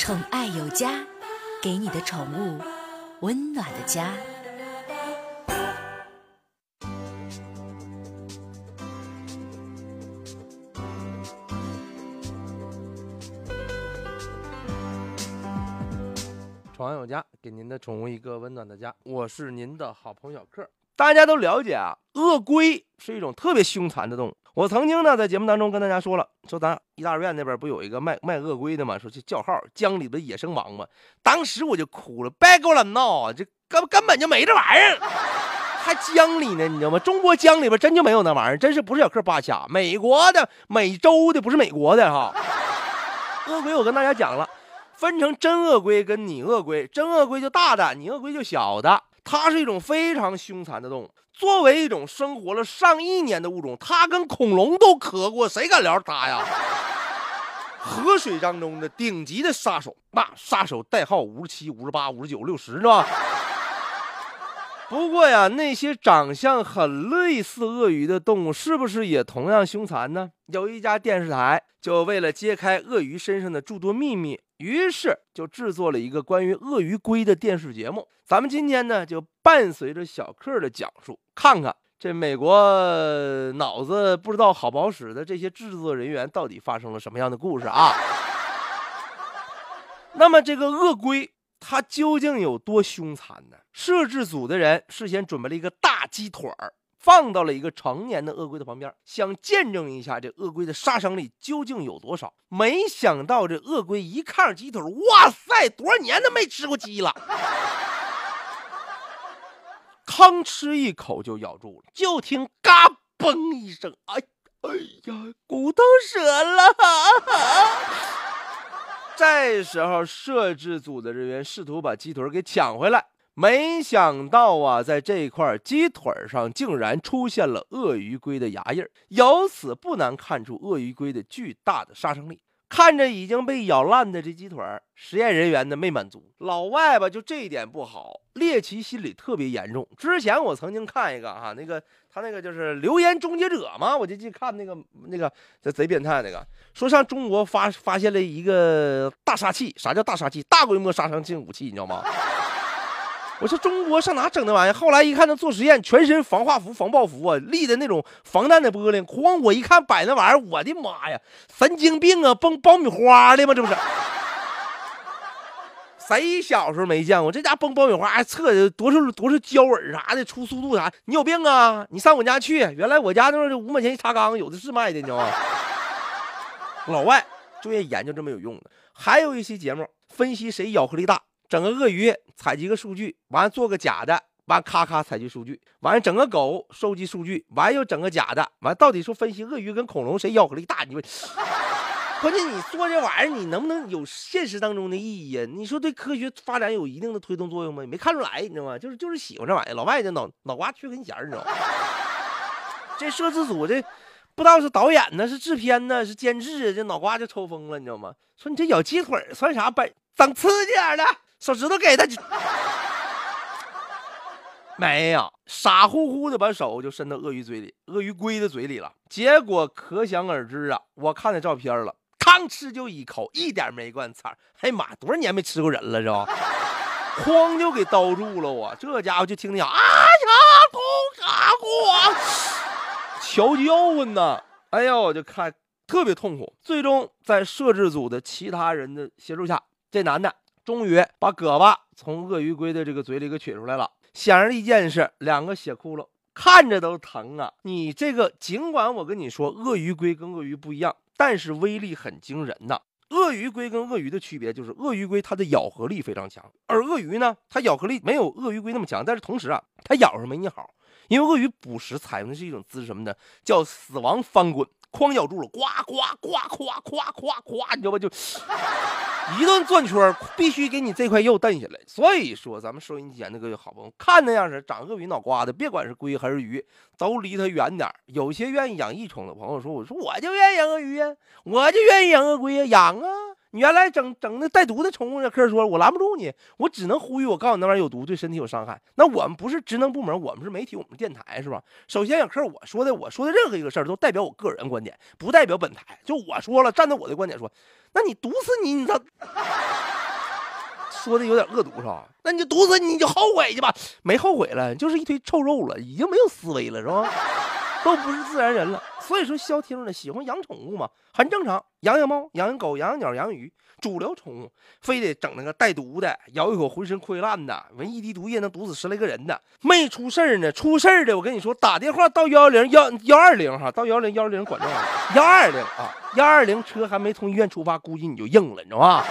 宠爱有加，给你的宠物温暖的家。宠爱有家，给您的宠物一个温暖的家。我是您的好朋友小克。大家都了解啊，鳄龟是一种特别凶残的动物。我曾经呢在节目当中跟大家说了，说咱一大院那边不有一个卖卖鳄龟的吗？说去叫号江里的野生王嘛。当时我就哭了，别给我闹！这根根本就没这玩意儿，还江里呢，你知道吗？中国江里边真就没有那玩意儿，真是不是小克扒瞎。美国的、美洲的，不是美国的哈。鳄龟我跟大家讲了。分成真鳄龟跟拟鳄龟，真鳄龟就大的，拟鳄龟就小的。它是一种非常凶残的动物。作为一种生活了上亿年的物种，它跟恐龙都磕过，谁敢聊它呀？河水当中的顶级的杀手，那杀手代号五十七、五十八、五十九、六十，是吧？不过呀，那些长相很类似鳄鱼的动物，是不是也同样凶残呢？有一家电视台就为了揭开鳄鱼身上的诸多秘密。于是就制作了一个关于鳄鱼龟的电视节目。咱们今天呢，就伴随着小克的讲述，看看这美国脑子不知道好不好使的这些制作人员到底发生了什么样的故事啊？那么这个鳄龟它究竟有多凶残呢？摄制组的人事先准备了一个大鸡腿儿。放到了一个成年的鳄龟的旁边，想见证一下这鳄龟的杀伤力究竟有多少。没想到这鳄龟一看着鸡腿，哇塞，多少年都没吃过鸡了，吭吃一口就咬住了，就听嘎嘣一声，哎哎呀，骨头折了。这时候摄制组的人员试图把鸡腿给抢回来。没想到啊，在这块鸡腿上竟然出现了鳄鱼龟的牙印儿，由此不难看出鳄鱼龟的巨大的杀伤力。看着已经被咬烂的这鸡腿，实验人员呢没满足，老外吧就这一点不好，猎奇心理特别严重。之前我曾经看一个哈，那个他那个就是留言终结者嘛，我就去看那个那个这贼变态那个，说上中国发发现了一个大杀器，啥叫大杀器？大规模杀伤性武器，你知道吗？我说中国上哪整那玩意儿？后来一看，他做实验，全身防化服、防爆服啊，立的那种防弹的玻璃。哐！我一看摆那玩意儿，我的妈呀，神经病啊！崩爆米花的吗？这不是？谁小时候没见过这家崩爆米花还？测的多少多少焦耳啥的，出速度啥？你有病啊！你上我家去，原来我家那五毛钱一茶缸，有的是卖的，你知道吗？老外就愿意研究这么有用的。还有一期节目分析谁咬合力大。整个鳄鱼采集个数据，完做个假的，完咔咔采集数据，完整个狗收集数据，完又整个假的，完到底说分析鳄鱼跟恐龙谁咬合力大？你说，关键你做这玩意儿，你能不能有现实当中的意义呀？你说对科学发展有一定的推动作用吗？你没看出来，你知道吗？就是就是喜欢这玩意儿，老外的脑脑瓜缺根弦，你知道吗？这摄制组这不知道是导演呢，是制片呢，是监制，这脑瓜就抽风了，你知道吗？说你这咬鸡腿算啥本？整刺激点的。手指头给他，没有，傻乎乎的把手就伸到鳄鱼嘴里，鳄鱼龟的嘴里了。结果可想而知啊！我看那照片了，吭吃就一口，一点没灌菜。哎呀妈，多少年没吃过人了，是吧？哐就给叨住了。我这家伙就听见啊呀，咕嘎咕，瞧叫唤呢！哎呦，我就看特别痛苦。最终在摄制组的其他人的协助下，这男的。终于把胳膊从鳄鱼龟的这个嘴里给取出来了。显而易见是两个血窟窿，看着都疼啊！你这个，尽管我跟你说，鳄鱼龟跟鳄鱼不一样，但是威力很惊人呐。鳄鱼龟跟鳄鱼的区别就是，鳄鱼龟它的咬合力非常强，而鳄鱼呢，它咬合力没有鳄鱼龟那么强，但是同时啊，它咬上没你好，因为鳄鱼捕食采用的是一种姿势什么呢？叫死亡翻滚。哐咬住了，呱呱呱呱呱呱呱，你知道吧？就一顿转圈，必须给你这块肉蹬下来。所以说，咱们收音机前的各位好朋友，看那样式长鳄鱼脑瓜的，别管是龟还是鱼，都离它远点。有些愿意养异宠的朋友说：“我说我就愿意养鳄鱼呀，我就愿意养鳄龟呀，养啊。”你原来整整那带毒的宠物，这科说，我拦不住你，我只能呼吁，我告诉你那玩意有毒，对身体有伤害。那我们不是职能部门，我们是媒体，我们是电台，是吧？首先，小科我说的，我说的任何一个事儿都代表我个人观点，不代表本台。就我说了，站在我的观点说，那你毒死你，你咋？说的有点恶毒是吧？那你就毒死你，你就后悔去吧。没后悔了，就是一堆臭肉了，已经没有思维了，是吧？都不是自然人了。所以说，消停呢喜欢养宠物嘛，很正常。养养猫，养养狗，养养鸟，养鱼，主流宠物，非得整那个带毒的，咬一口浑身溃烂的，闻一滴毒液能毒死十来个人的，没出事儿呢。出事儿的，我跟你说，打电话到幺幺零幺幺二零哈，到幺幺零幺二零管这幺二零啊，幺二零车还没从医院出发，估计你就硬了，你知道吧？